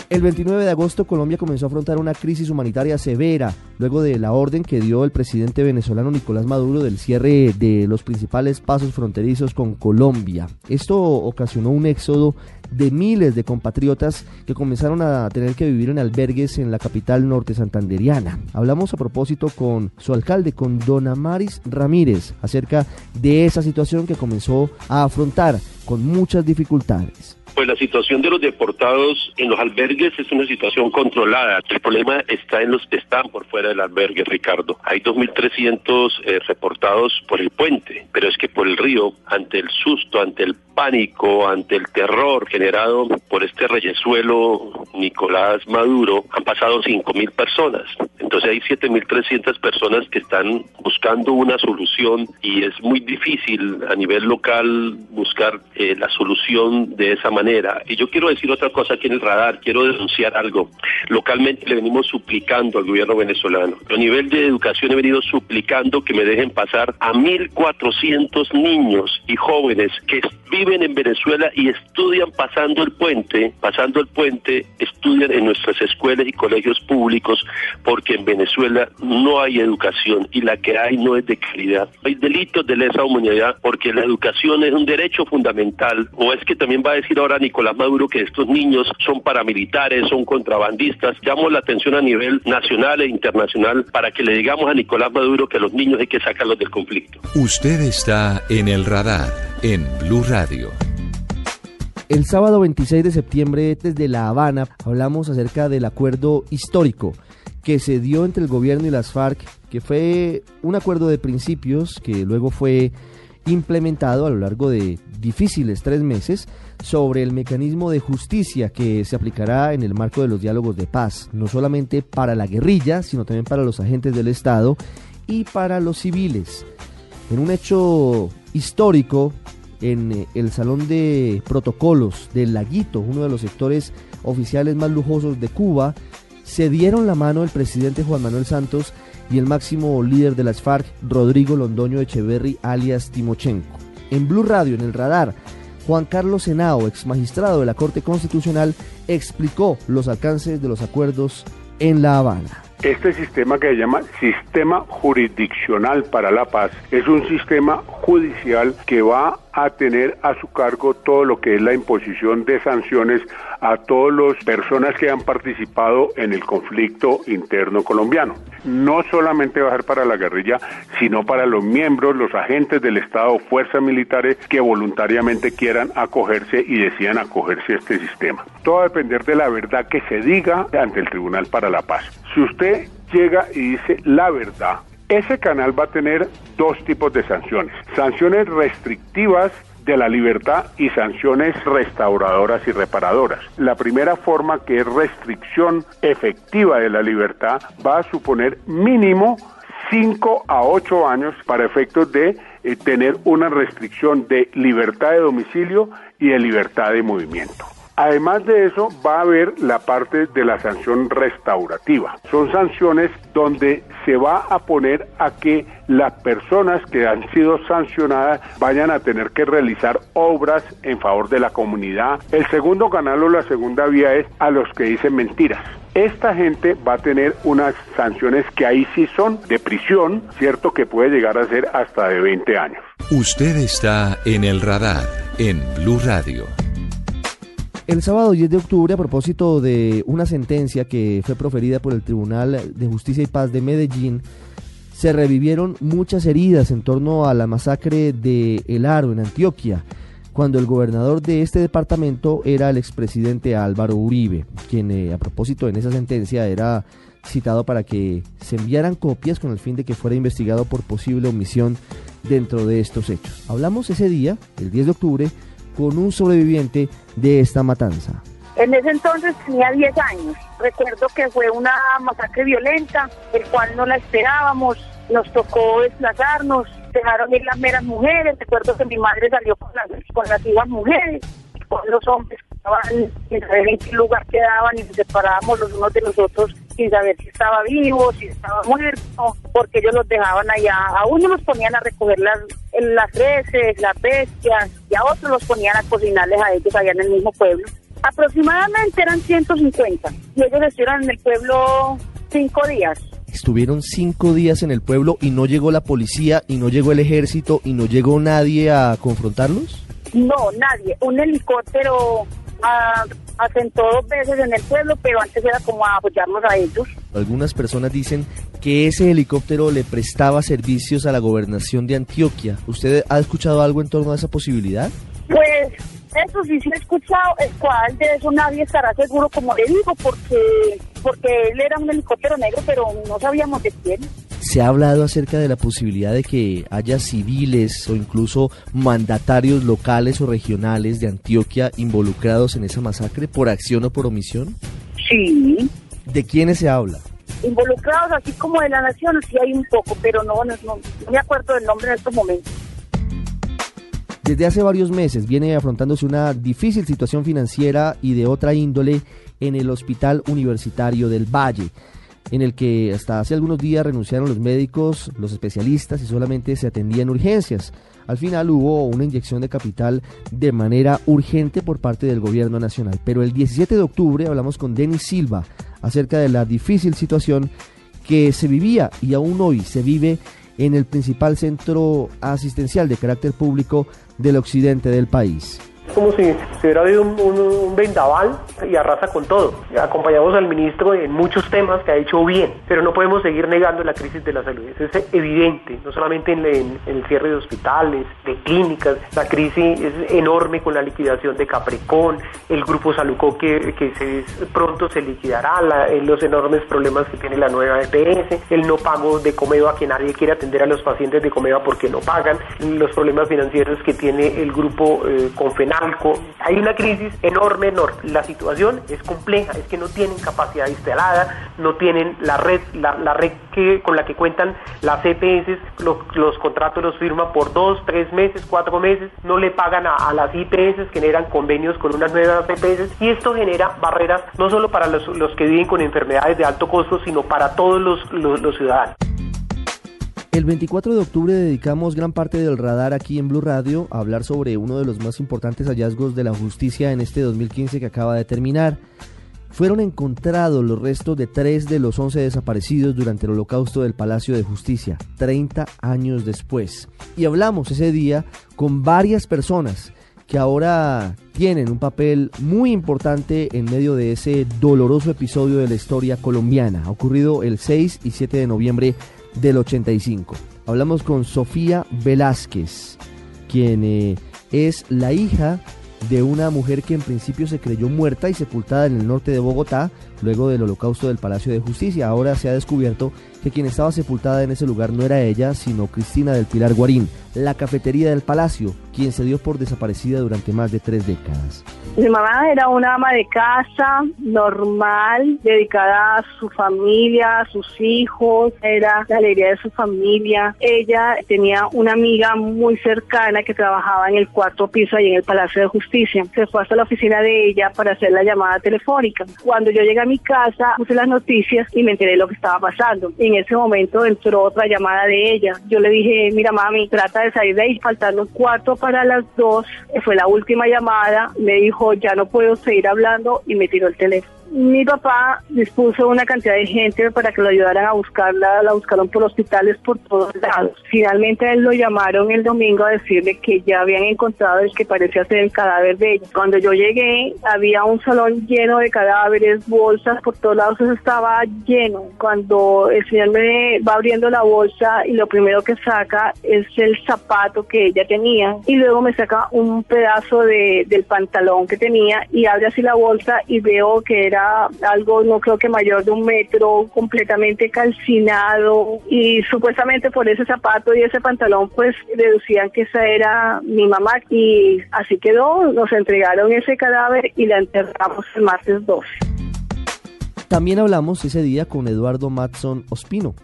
El 29 de agosto Colombia comenzó a afrontar una crisis humanitaria severa luego de la orden que dio el presidente venezolano Nicolás Maduro del cierre de los principales pasos fronterizos con Colombia. Esto ocasionó un éxodo de miles de compatriotas que comenzaron a tener que vivir en albergues en la capital norte santanderiana. Hablamos a propósito con su alcalde, con Don Amaris Ramírez, acerca de esa situación que comenzó a afrontar con muchas dificultades. Pues la situación de los deportados en los albergues es una situación controlada. El problema está en los que están por fuera del albergue, Ricardo. Hay 2.300 eh, reportados por el puente, pero es que por el río, ante el susto, ante el pánico, ante el terror generado por este reyesuelo Nicolás Maduro, han pasado 5.000 personas. Entonces hay 7.300 personas que están buscando una solución y es muy difícil a nivel local buscar eh, la solución de esa manera. Y yo quiero decir otra cosa aquí en el radar, quiero denunciar algo. Localmente le venimos suplicando al gobierno venezolano. A nivel de educación he venido suplicando que me dejen pasar a 1.400 niños y jóvenes que viven en Venezuela y estudian pasando el puente, pasando el puente, estudian en nuestras escuelas y colegios públicos, porque en Venezuela no hay educación y la que hay no es de calidad. Hay delitos de lesa humanidad porque la educación es un derecho fundamental. O es que también va a decir ahora Nicolás Maduro que estos niños son paramilitares, son contrabandistas. Llamo la atención a nivel nacional e internacional para que le digamos a Nicolás Maduro que los niños hay que sacarlos del conflicto. Usted está en el radar en Blue Radio. El sábado 26 de septiembre desde La Habana hablamos acerca del acuerdo histórico que se dio entre el gobierno y las FARC, que fue un acuerdo de principios que luego fue implementado a lo largo de difíciles tres meses sobre el mecanismo de justicia que se aplicará en el marco de los diálogos de paz, no solamente para la guerrilla, sino también para los agentes del Estado y para los civiles. En un hecho histórico, en eh, el Salón de Protocolos del Laguito, uno de los sectores oficiales más lujosos de Cuba, se dieron la mano el presidente Juan Manuel Santos y el máximo líder de las FARC, Rodrigo Londoño Echeverry, alias Timochenko. En Blue Radio, en el radar, Juan Carlos Senao, ex magistrado de la Corte Constitucional, explicó los alcances de los acuerdos en La Habana. Este sistema que se llama Sistema Jurisdiccional para la Paz es un sistema judicial que va a tener a su cargo todo lo que es la imposición de sanciones a todas las personas que han participado en el conflicto interno colombiano. No solamente va a ser para la guerrilla, sino para los miembros, los agentes del Estado, fuerzas militares que voluntariamente quieran acogerse y decidan acogerse a este sistema. Todo va a depender de la verdad que se diga ante el Tribunal para la Paz. Si usted llega y dice la verdad, ese canal va a tener dos tipos de sanciones. Sanciones restrictivas de la libertad y sanciones restauradoras y reparadoras. La primera forma, que es restricción efectiva de la libertad, va a suponer mínimo 5 a 8 años para efectos de eh, tener una restricción de libertad de domicilio y de libertad de movimiento. Además de eso, va a haber la parte de la sanción restaurativa. Son sanciones donde se va a poner a que las personas que han sido sancionadas vayan a tener que realizar obras en favor de la comunidad. El segundo canal o la segunda vía es a los que dicen mentiras. Esta gente va a tener unas sanciones que ahí sí son de prisión, cierto que puede llegar a ser hasta de 20 años. Usted está en el radar en Blue Radio. El sábado 10 de octubre, a propósito de una sentencia que fue proferida por el Tribunal de Justicia y Paz de Medellín, se revivieron muchas heridas en torno a la masacre de El Aro en Antioquia, cuando el gobernador de este departamento era el expresidente Álvaro Uribe, quien eh, a propósito en esa sentencia era citado para que se enviaran copias con el fin de que fuera investigado por posible omisión dentro de estos hechos. Hablamos ese día, el 10 de octubre, con un sobreviviente de esta matanza. En ese entonces tenía 10 años. Recuerdo que fue una masacre violenta, el cual no la esperábamos. Nos tocó desplazarnos, dejaron ir las meras mujeres. Recuerdo que mi madre salió con las, con mujeres, con los hombres que estaban en qué lugar quedaban y nos separábamos los unos de los otros sin saber si estaba vivo, si estaba muerto, porque ellos los dejaban allá. A uno los ponían a recoger las, las reses, las bestias, y a otros los ponían a cocinarles a ellos allá en el mismo pueblo. Aproximadamente eran 150 y ellos estuvieron en el pueblo cinco días. Estuvieron cinco días en el pueblo y no llegó la policía y no llegó el ejército y no llegó nadie a confrontarlos. No, nadie. Un helicóptero ah, asentó dos veces en el pueblo, pero antes era como a apoyarnos a ellos. Algunas personas dicen que ese helicóptero le prestaba servicios a la gobernación de Antioquia. ¿Usted ha escuchado algo en torno a esa posibilidad? Pues eso sí, sí he escuchado, el cual de eso nadie estará seguro, como le digo, porque, porque él era un helicóptero negro, pero no sabíamos de quién. Se ha hablado acerca de la posibilidad de que haya civiles o incluso mandatarios locales o regionales de Antioquia involucrados en esa masacre por acción o por omisión. Sí. ¿De quiénes se habla? Involucrados, así como de la nación, sí hay un poco, pero no, no, no, no me acuerdo del nombre en estos momentos. Desde hace varios meses viene afrontándose una difícil situación financiera y de otra índole en el Hospital Universitario del Valle. En el que hasta hace algunos días renunciaron los médicos, los especialistas y solamente se atendían urgencias. Al final hubo una inyección de capital de manera urgente por parte del gobierno nacional. Pero el 17 de octubre hablamos con Denis Silva acerca de la difícil situación que se vivía y aún hoy se vive en el principal centro asistencial de carácter público del occidente del país como si se hubiera habido un, vendaval y arrasa con todo. Acompañamos al ministro en muchos temas que ha hecho bien, pero no podemos seguir negando la crisis de la salud. Eso es evidente, no solamente en, el cierre de hospitales, de clínicas, la crisis es enorme con la liquidación de Capricorn, el grupo Saluco que, que pronto se liquidará, los enormes problemas que tiene la nueva EPS, el no pago de Comeva que nadie quiere atender a los pacientes de Comeva porque no pagan, los problemas financieros que tiene el grupo eh, Confenal hay una crisis enorme, enorme. La situación es compleja, es que no tienen capacidad instalada, no tienen la red, la, red que, con la que cuentan las EPS, los, contratos los firman por dos, tres meses, cuatro meses, no le pagan a, las IPS, generan convenios con unas nuevas EPS y esto genera barreras no solo para los, que viven con enfermedades de alto costo, sino para todos los ciudadanos. El 24 de octubre dedicamos gran parte del radar aquí en Blue Radio a hablar sobre uno de los más importantes hallazgos de la justicia en este 2015 que acaba de terminar. Fueron encontrados los restos de tres de los 11 desaparecidos durante el holocausto del Palacio de Justicia, 30 años después. Y hablamos ese día con varias personas que ahora tienen un papel muy importante en medio de ese doloroso episodio de la historia colombiana, ocurrido el 6 y 7 de noviembre del 85. Hablamos con Sofía Velázquez, quien eh, es la hija de una mujer que en principio se creyó muerta y sepultada en el norte de Bogotá, luego del holocausto del Palacio de Justicia. Ahora se ha descubierto que quien estaba sepultada en ese lugar no era ella, sino Cristina del Pilar Guarín, la cafetería del Palacio, quien se dio por desaparecida durante más de tres décadas. Mi mamá era una ama de casa normal, dedicada a su familia, a sus hijos, era la alegría de su familia. Ella tenía una amiga muy cercana que trabajaba en el cuarto piso ahí en el Palacio de Justicia. Se fue hasta la oficina de ella para hacer la llamada telefónica. Cuando yo llegué a mi casa, puse las noticias y me enteré lo que estaba pasando. En ese momento entró otra llamada de ella. Yo le dije, mira mami, trata de salir de ahí, faltando un cuarto para las dos. Fue la última llamada. Me dijo, ya no puedo seguir hablando y me tiró el teléfono mi papá dispuso una cantidad de gente para que lo ayudaran a buscarla, la buscaron por hospitales por todos lados. Finalmente él lo llamaron el domingo a decirle que ya habían encontrado el que parecía ser el cadáver de ella. Cuando yo llegué había un salón lleno de cadáveres, bolsas por todos lados, eso estaba lleno. Cuando el señor me va abriendo la bolsa y lo primero que saca es el zapato que ella tenía y luego me saca un pedazo de, del pantalón que tenía y abre así la bolsa y veo que era algo no creo que mayor de un metro, completamente calcinado y supuestamente por ese zapato y ese pantalón pues deducían que esa era mi mamá y así quedó, nos entregaron ese cadáver y la enterramos el martes 12. También hablamos ese día con Eduardo Matson Ospino.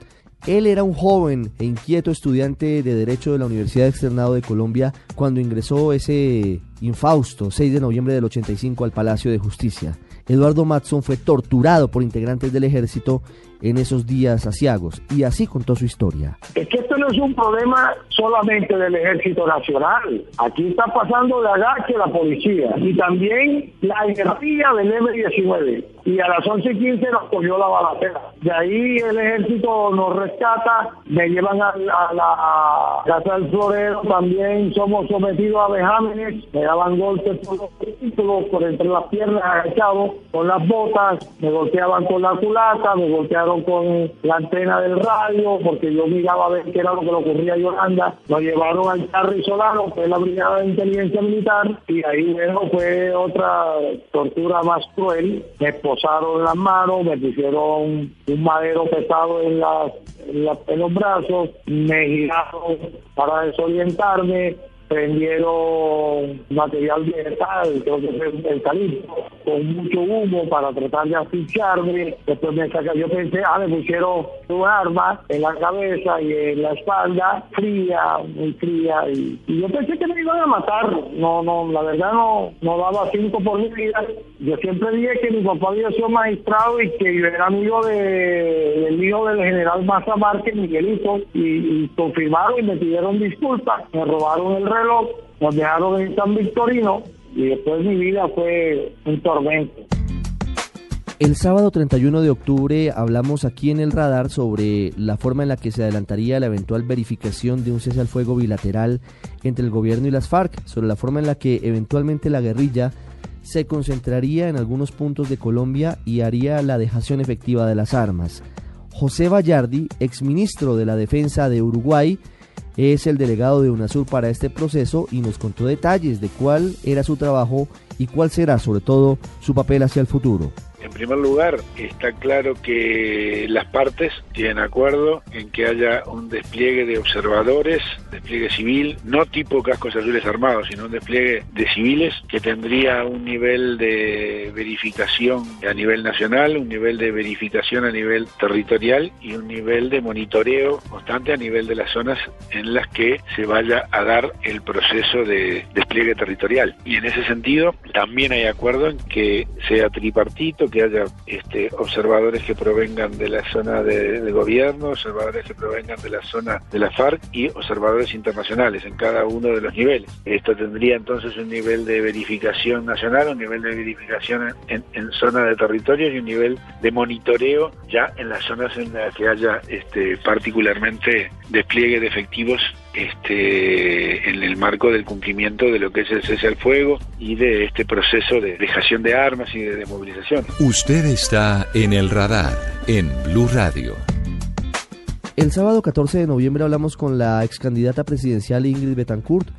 Él era un joven e inquieto estudiante de Derecho de la Universidad Externado de Colombia cuando ingresó ese infausto 6 de noviembre del 85 al Palacio de Justicia. Eduardo Matson fue torturado por integrantes del ejército en esos días asiagos y así contó su historia. Es que esto no es un problema solamente del Ejército Nacional. Aquí está pasando de agache la policía y también la guerrilla del M-19. Y a las 11.15 nos cogió la balacera. De ahí el ejército nos rescata, me llevan a, la casa del florero, también somos sometidos a vejámenes, me daban golpes por los títulos, por entre las piernas agachados, con las botas, me golpeaban con la culata, me golpearon con la antena del radio, porque yo miraba a ver qué era lo que le ocurría a Yolanda. Lo llevaron al Charri Solano, que es la Brigada de Inteligencia Militar, y ahí luego fue otra tortura más cruel. Me esposaron las manos, me pusieron un madero pesado en, las, en, los brazos, me giraron para desorientarme, prendieron material vegetal, creo que es el con mucho humo para tratar de asfixiarme. Después me saca, yo pensé, ah, me pusieron un arma en la cabeza y en la espalda, fría, muy fría. Y, yo pensé que me iban a matar. No, no, la verdad no, no daba cinco por mi vida. Yo siempre dije que mi papá había sido magistrado y que yo era amigo de, del hijo del general Maza Márquez, Miguelito, y, y confirmaron y me pidieron disculpas. Me robaron el reloj, en San Victorino y después mi vida fue tormento. El sábado 31 de octubre hablamos aquí en el radar sobre la forma en la que se adelantaría la eventual verificación de un cese al fuego bilateral entre el gobierno y las FARC, sobre la forma en la que eventualmente la guerrilla se concentraría en algunos puntos de Colombia y haría la dejación efectiva de las armas. José Vallardi, exministro de la Defensa de Uruguay, es el delegado de UNASUR para este proceso y nos contó detalles de cuál era su trabajo y cuál será sobre todo su papel hacia el futuro. En primer lugar, está claro que las partes tienen acuerdo en que haya un despliegue de observadores, despliegue civil, no tipo cascos azules armados, sino un despliegue de civiles que tendría un nivel de verificación a nivel nacional, un nivel de verificación a nivel territorial y un nivel de monitoreo constante a nivel de las zonas en las que se vaya a dar el proceso de despliegue territorial. Y en ese sentido, también hay acuerdo en que sea tripartito, que haya este, observadores que provengan de la zona de, gobierno, observadores que provengan de la zona de la FARC y observadores internacionales en cada uno de los niveles. Esto tendría entonces un nivel de verificación nacional, un nivel de verificación en, en zona de territorio y un nivel de monitoreo ya en las zonas en las que haya este, particularmente despliegue de efectivos este, en el marco del cumplimiento de lo que es el cese al fuego y de este proceso de dejación de armas y de desmovilización. Usted está en el radar en Blue Radio. El sábado 14 de noviembre hablamos con la ex candidata presidencial Ingrid Betancourt,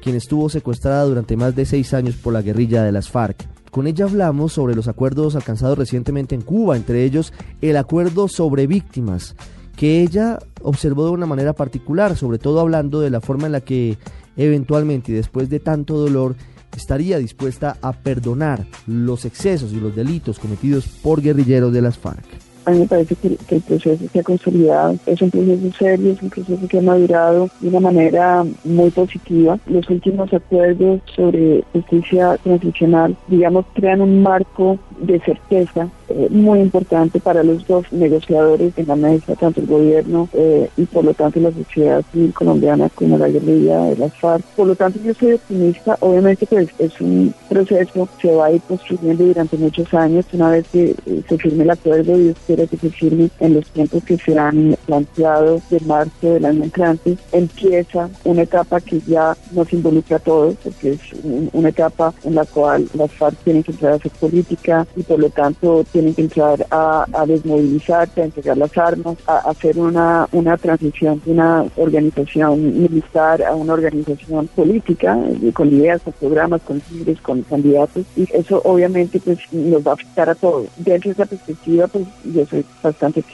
quien estuvo secuestrada durante más de seis años por la guerrilla de las FARC. Con ella hablamos sobre los acuerdos alcanzados recientemente en Cuba, entre ellos el acuerdo sobre víctimas, que ella observó de una manera particular, sobre todo hablando de la forma en la que eventualmente y después de tanto dolor estaría dispuesta a perdonar los excesos y los delitos cometidos por guerrilleros de las FARC. A mí me parece que, el proceso se ha consolidado, es un proceso serio, es un proceso que ha madurado de una manera muy positiva. Los últimos acuerdos sobre justicia transicional, digamos, crean un marco de certeza eh, muy importante para los dos negociadores en la mesa, tanto el gobierno eh, y por lo tanto la sociedad civil colombiana como la guerrilla de las FARC. Por lo tanto yo soy optimista, obviamente pues es un proceso que se va a ir construyendo durante muchos años, una vez que eh, se firme el acuerdo y espero que se firme en los tiempos que se han planteado de marzo del año entrante, empieza una etapa que ya nos involucra a todos, porque es un, una etapa en la cual las FARC tienen que entrar a hacer política y por lo tanto tienen que entrar a, a desmovilizarse, a entregar las armas, a, a hacer una, una transición de una organización militar a una organización política, con ideas, con programas, con líderes, con candidatos, y eso obviamente pues nos va a afectar a todos. Dentro de esa perspectiva, pues yo bastante.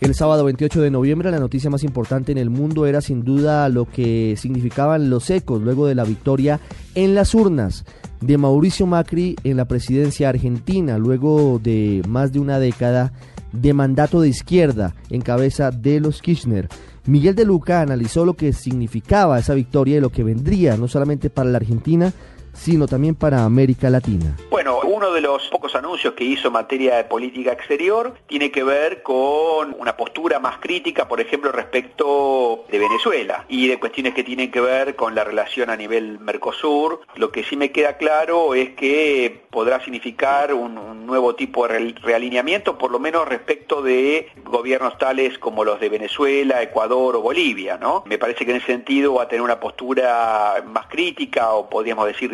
El sábado 28 de noviembre la noticia más importante en el mundo era sin duda lo que significaban los ecos luego de la victoria en las urnas de Mauricio Macri en la presidencia argentina, luego de más de una década de mandato de izquierda en cabeza de los Kirchner. Miguel de Luca analizó lo que significaba esa victoria y lo que vendría no solamente para la Argentina, sino también para América Latina. Bueno, uno de los pocos anuncios que hizo en materia de política exterior tiene que ver con una postura más crítica, por ejemplo, respecto de Venezuela y de cuestiones que tienen que ver con la relación a nivel Mercosur. Lo que sí me queda claro es que podrá significar un, un nuevo tipo de realineamiento, por lo menos respecto de gobiernos tales como los de Venezuela, Ecuador o Bolivia, ¿no? Me parece que en ese sentido va a tener una postura más crítica o podríamos decir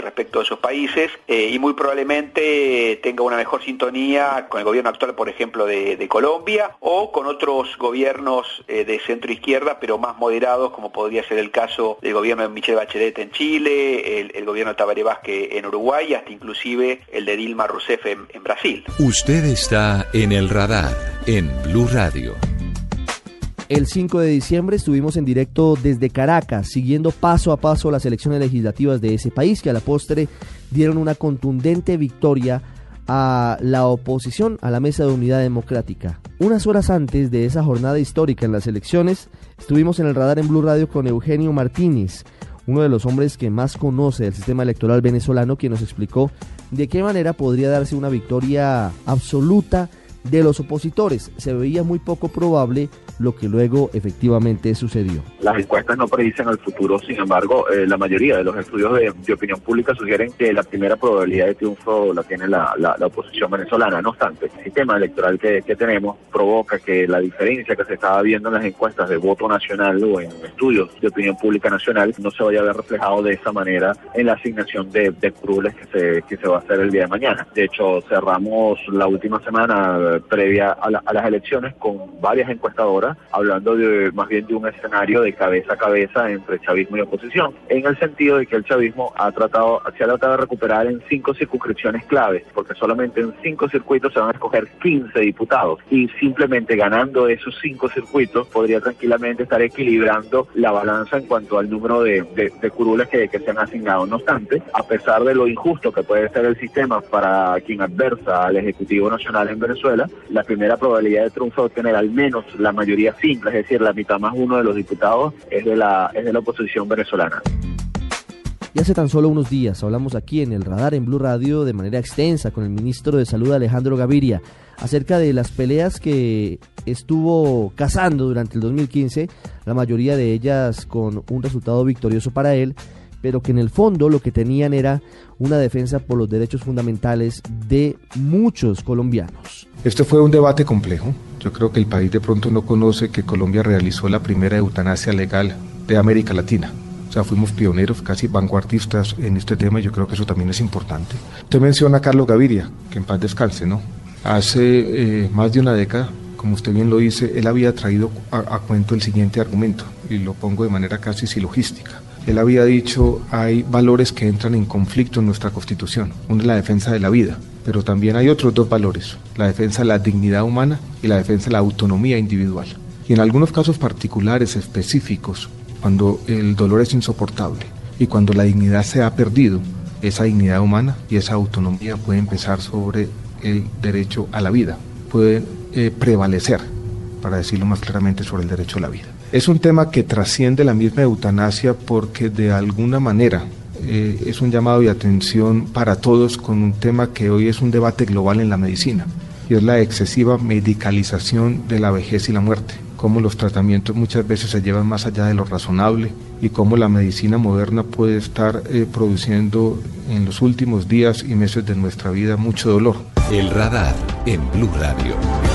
respecto a esos países eh, y muy probablemente tenga una mejor sintonía con el gobierno actual, por ejemplo, de, Colombia o con otros gobiernos eh, de centro izquierda, pero más moderados, como podría ser el caso del gobierno de Michelle Bachelet en Chile, el, gobierno de Tabaré Vázquez en Uruguay, hasta inclusive el de Dilma Rousseff en Brasil. Usted está en el radar en Blue Radio. El 5 de diciembre estuvimos en directo desde Caracas, siguiendo paso a paso las elecciones legislativas de ese país, que a la postre dieron una contundente victoria a la oposición a la Mesa de Unidad Democrática. Unas horas antes de esa jornada histórica en las elecciones, estuvimos en el radar en Blue Radio con Eugenio Martínez, uno de los hombres que más conoce el sistema electoral venezolano, quien nos explicó de qué manera podría darse una victoria absoluta de los opositores. Se veía muy poco probable lo que luego efectivamente sucedió. Las encuestas no predicen el futuro, sin embargo, eh, la mayoría de los estudios de, opinión pública sugieren que la primera probabilidad de triunfo la tiene la, oposición venezolana. No obstante, el sistema electoral que, tenemos provoca que la diferencia que se estaba viendo en las encuestas de voto nacional o en estudios de opinión pública nacional no se vaya a ver reflejado de esa manera en la asignación de, de que se, que se va a hacer el día de mañana. De hecho, cerramos la última semana eh, previa a las elecciones con varias encuestadoras hablando de más bien de un escenario de cabeza a cabeza entre chavismo y oposición, en el sentido de que el chavismo ha tratado, se ha tratado de recuperar en cinco circunscripciones claves, porque solamente en cinco circuitos se van a escoger 15 diputados y simplemente ganando esos cinco circuitos podría tranquilamente estar equilibrando la balanza en cuanto al número de, de, curules que, que se han asignado. No obstante, a pesar de lo injusto que puede ser el sistema para quien adversa al Ejecutivo Nacional en Venezuela, la primera probabilidad de triunfo es tener al menos la mayoría simple, es decir, la mitad más uno de los diputados es de la, es de la oposición venezolana. Y hace tan solo unos días hablamos aquí en el radar en Blue Radio de manera extensa con el ministro de Salud Alejandro Gaviria acerca de las peleas que estuvo cazando durante el 2015, la mayoría de ellas con un resultado victorioso para él, pero que en el fondo lo que tenían era una defensa por los derechos fundamentales de muchos colombianos. Este fue un debate complejo. Yo creo que el país de pronto no conoce que Colombia realizó la primera eutanasia legal de América Latina. O sea, fuimos pioneros, casi vanguardistas en este tema yo creo que eso también es importante. Usted menciona a Carlos Gaviria, que en paz descanse, ¿no? Hace eh, más de una década, como usted bien lo dice, él había traído a cuento el siguiente argumento, y lo pongo de manera casi silogística. Él había dicho, hay valores que entran en conflicto en nuestra Constitución. Uno es la defensa de la vida, pero también hay otros dos valores, la defensa de la dignidad humana y la defensa de la autonomía individual. Y en algunos casos particulares, específicos, cuando el dolor es insoportable y cuando la dignidad se ha perdido, esa dignidad humana y esa autonomía puede empezar sobre el derecho a la vida, puede eh, prevalecer, para decirlo más claramente, sobre el derecho a la vida. Es un tema que trasciende la misma eutanasia porque de alguna manera eh, es un llamado de atención para todos con un tema que hoy es un debate global en la medicina y es la excesiva medicalización de la vejez y la muerte, cómo los tratamientos muchas veces se llevan más allá de lo razonable y cómo la medicina moderna puede estar eh, produciendo en los últimos días y meses de nuestra vida mucho dolor. El radar en Blue Radio.